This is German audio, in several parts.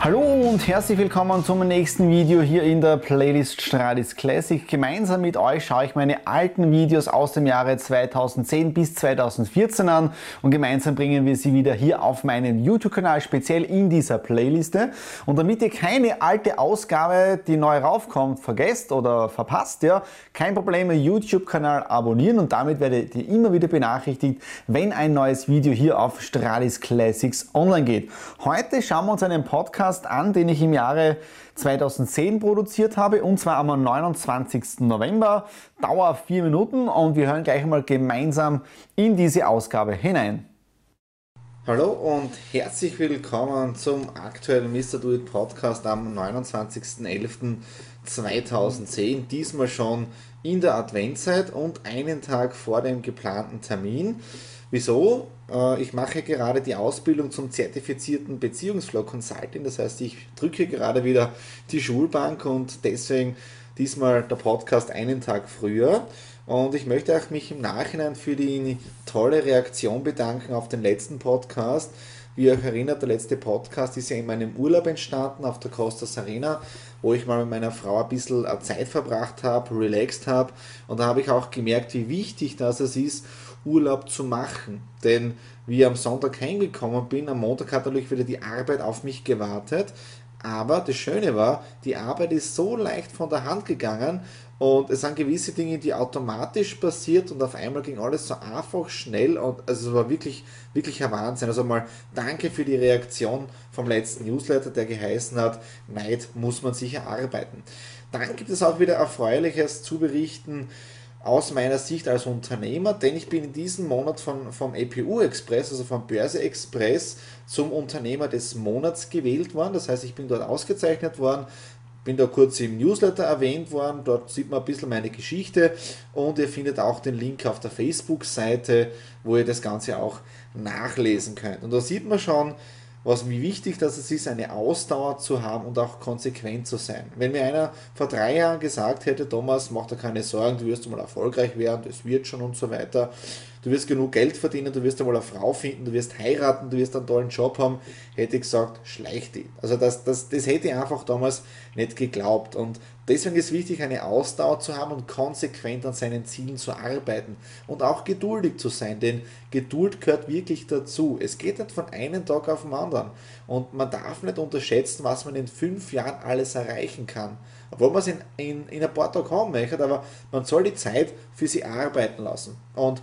Hallo und herzlich willkommen zum nächsten Video hier in der Playlist Stradis Classic. Gemeinsam mit euch schaue ich meine alten Videos aus dem Jahre 2010 bis 2014 an und gemeinsam bringen wir sie wieder hier auf meinen YouTube-Kanal, speziell in dieser Playliste. Und damit ihr keine alte Ausgabe, die neu raufkommt, vergesst oder verpasst, ja, kein Problem, YouTube-Kanal abonnieren und damit werdet ihr immer wieder benachrichtigt, wenn ein neues Video hier auf Stradis Classics online geht. Heute schauen wir uns einen Podcast Podcast an, den ich im Jahre 2010 produziert habe und zwar am 29. November. Dauer vier Minuten und wir hören gleich mal gemeinsam in diese Ausgabe hinein. Hallo und herzlich willkommen zum aktuellen Mr. Do It Podcast am 29.11.2010. Diesmal schon in der Adventzeit und einen Tag vor dem geplanten Termin. Wieso? Äh, ich mache gerade die Ausbildung zum zertifizierten Beziehungsflow Consulting. Das heißt, ich drücke gerade wieder die Schulbank und deswegen diesmal der Podcast einen Tag früher. Und ich möchte auch mich im Nachhinein für die tolle Reaktion bedanken auf den letzten Podcast. Wie ihr euch erinnert, der letzte Podcast ist ja in meinem Urlaub entstanden auf der Costa Arena, wo ich mal mit meiner Frau ein bisschen Zeit verbracht habe, relaxed habe. Und da habe ich auch gemerkt, wie wichtig das ist, Urlaub zu machen. Denn wie ich am Sonntag heimgekommen bin, am Montag hat natürlich wieder die Arbeit auf mich gewartet. Aber das Schöne war, die Arbeit ist so leicht von der Hand gegangen und es sind gewisse Dinge, die automatisch passiert und auf einmal ging alles so einfach schnell und also es war wirklich, wirklich ein Wahnsinn. Also mal danke für die Reaktion vom letzten Newsletter, der geheißen hat, Neid muss man sich erarbeiten. Dann gibt es auch wieder Erfreuliches zu berichten aus meiner Sicht als Unternehmer, denn ich bin in diesem Monat von, vom APU Express, also vom Börse Express, zum Unternehmer des Monats gewählt worden. Das heißt, ich bin dort ausgezeichnet worden, bin da kurz im Newsletter erwähnt worden, dort sieht man ein bisschen meine Geschichte und ihr findet auch den Link auf der Facebook-Seite, wo ihr das Ganze auch nachlesen könnt. Und da sieht man schon, was, wie wichtig das ist, eine Ausdauer zu haben und auch konsequent zu sein. Wenn mir einer vor drei Jahren gesagt hätte, Thomas, mach dir keine Sorgen, du wirst mal erfolgreich werden, das wird schon und so weiter, du wirst genug Geld verdienen, du wirst einmal eine Frau finden, du wirst heiraten, du wirst einen tollen Job haben, hätte ich gesagt, schleich dich. Also das, das, das hätte ich einfach damals nicht geglaubt. Und deswegen ist wichtig, eine Ausdauer zu haben und konsequent an seinen Zielen zu arbeiten und auch geduldig zu sein, denn Geduld gehört wirklich dazu. Es geht nicht von einem Tag auf den anderen. Und man darf nicht unterschätzen, was man in fünf Jahren alles erreichen kann. Obwohl man es in, in, in ein paar Tagen haben möchte, aber man soll die Zeit für sie arbeiten lassen. Und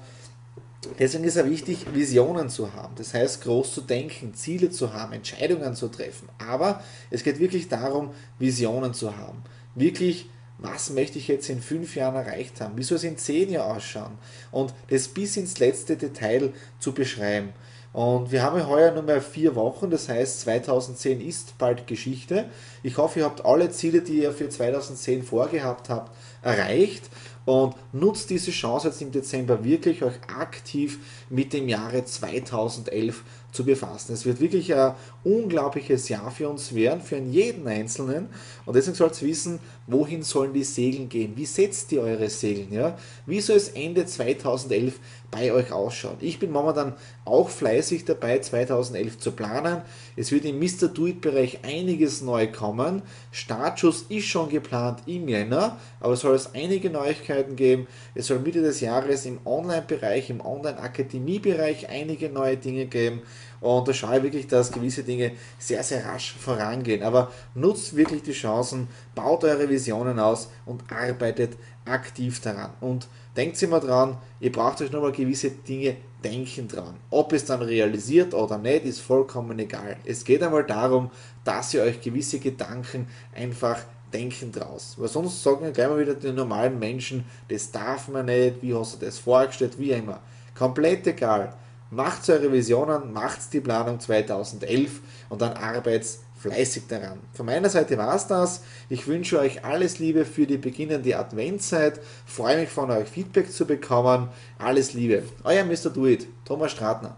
Deswegen ist es wichtig, Visionen zu haben. Das heißt, groß zu denken, Ziele zu haben, Entscheidungen zu treffen. Aber es geht wirklich darum, Visionen zu haben. Wirklich, was möchte ich jetzt in fünf Jahren erreicht haben? Wie soll es in zehn Jahren ausschauen? Und das bis ins letzte Detail zu beschreiben. Und wir haben ja heuer nur mehr vier Wochen, das heißt 2010 ist bald Geschichte. Ich hoffe, ihr habt alle Ziele, die ihr für 2010 vorgehabt habt, erreicht und nutzt diese Chance jetzt im Dezember wirklich euch aktiv mit dem Jahre 2011 zu befassen. Es wird wirklich ein unglaubliches Jahr für uns werden, für jeden Einzelnen. Und deswegen sollt ihr wissen, wohin sollen die Segeln gehen? Wie setzt ihr eure Segeln? Ja? Wie soll es Ende 2011 bei euch ausschauen? Ich bin momentan auch fleißig dabei, 2011 zu planen. Es wird im Mr. Do-It-Bereich einiges neu kommen. Startschuss ist schon geplant im Jänner, aber es soll es einige Neuigkeiten geben. Es soll Mitte des Jahres im Online-Bereich, im Online-Akademie-Bereich einige neue Dinge geben. Und da schaue ich wirklich, dass gewisse Dinge sehr, sehr rasch vorangehen. Aber nutzt wirklich die Chancen, baut eure Visionen aus und arbeitet aktiv daran. Und denkt immer dran, ihr braucht euch nochmal gewisse Dinge denken dran. Ob es dann realisiert oder nicht, ist vollkommen egal. Es geht einmal darum, dass ihr euch gewisse Gedanken einfach denken draus. Weil sonst sagen ja gleich mal wieder die normalen Menschen, das darf man nicht, wie hast du das vorgestellt, wie immer. Komplett egal. Macht eure Visionen, macht die Planung 2011 und dann arbeitet fleißig daran. Von meiner Seite war es das. Ich wünsche euch alles Liebe für die beginnende Adventszeit. Freue mich von euch Feedback zu bekommen. Alles Liebe. Euer Mr. Do It, Thomas Stratner.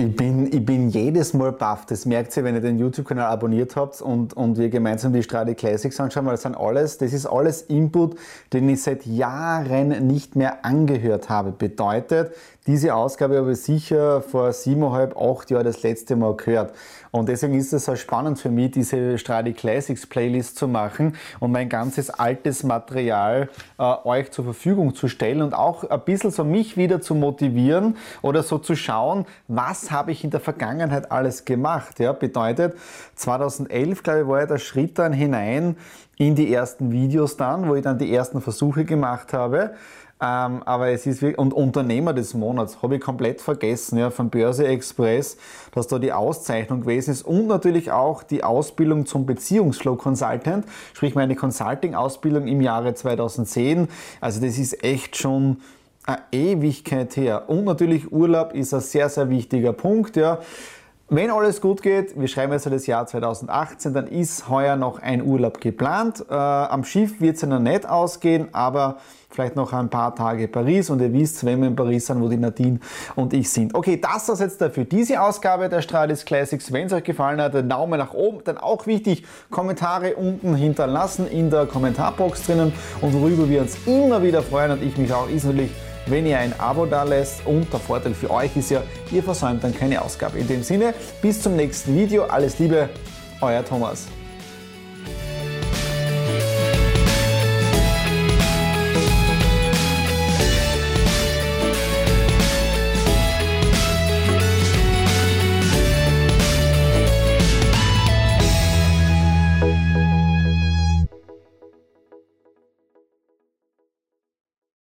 Ich bin, ich bin jedes Mal baff. Das merkt ihr, wenn ihr den YouTube-Kanal abonniert habt und, und wir gemeinsam die Strade Classics anschauen, weil das sind alles, das ist alles Input, den ich seit Jahren nicht mehr angehört habe. Bedeutet, diese Ausgabe habe ich sicher vor siebeneinhalb, acht Jahren das letzte Mal gehört. Und deswegen ist es so spannend für mich, diese Stradi Classics Playlist zu machen und mein ganzes altes Material äh, euch zur Verfügung zu stellen und auch ein bisschen so mich wieder zu motivieren oder so zu schauen, was habe ich in der Vergangenheit alles gemacht. Ja, bedeutet, 2011, glaube ich, war ja der Schritt dann hinein in die ersten Videos dann, wo ich dann die ersten Versuche gemacht habe. Ähm, aber es ist wirklich, und Unternehmer des Monats habe ich komplett vergessen, ja, von Börse Express, dass da die Auszeichnung gewesen ist und natürlich auch die Ausbildung zum Beziehungsflow Consultant, sprich meine Consulting-Ausbildung im Jahre 2010. Also das ist echt schon eine Ewigkeit her. Und natürlich Urlaub ist ein sehr, sehr wichtiger Punkt, ja. Wenn alles gut geht, wir schreiben jetzt das Jahr 2018, dann ist heuer noch ein Urlaub geplant. Äh, am Schiff wird es ja noch nicht ausgehen, aber vielleicht noch ein paar Tage Paris und ihr wisst, wenn wir in Paris sind, wo die Nadine und ich sind. Okay, das war jetzt für diese Ausgabe der Stralis Classics. Wenn es euch gefallen hat, dann Daumen nach oben. Dann auch wichtig, Kommentare unten hinterlassen in der Kommentarbox drinnen und worüber wir uns immer wieder freuen und ich mich auch, ist natürlich wenn ihr ein Abo da lässt. Und der Vorteil für euch ist ja, ihr versäumt dann keine Ausgabe. In dem Sinne, bis zum nächsten Video. Alles Liebe, euer Thomas.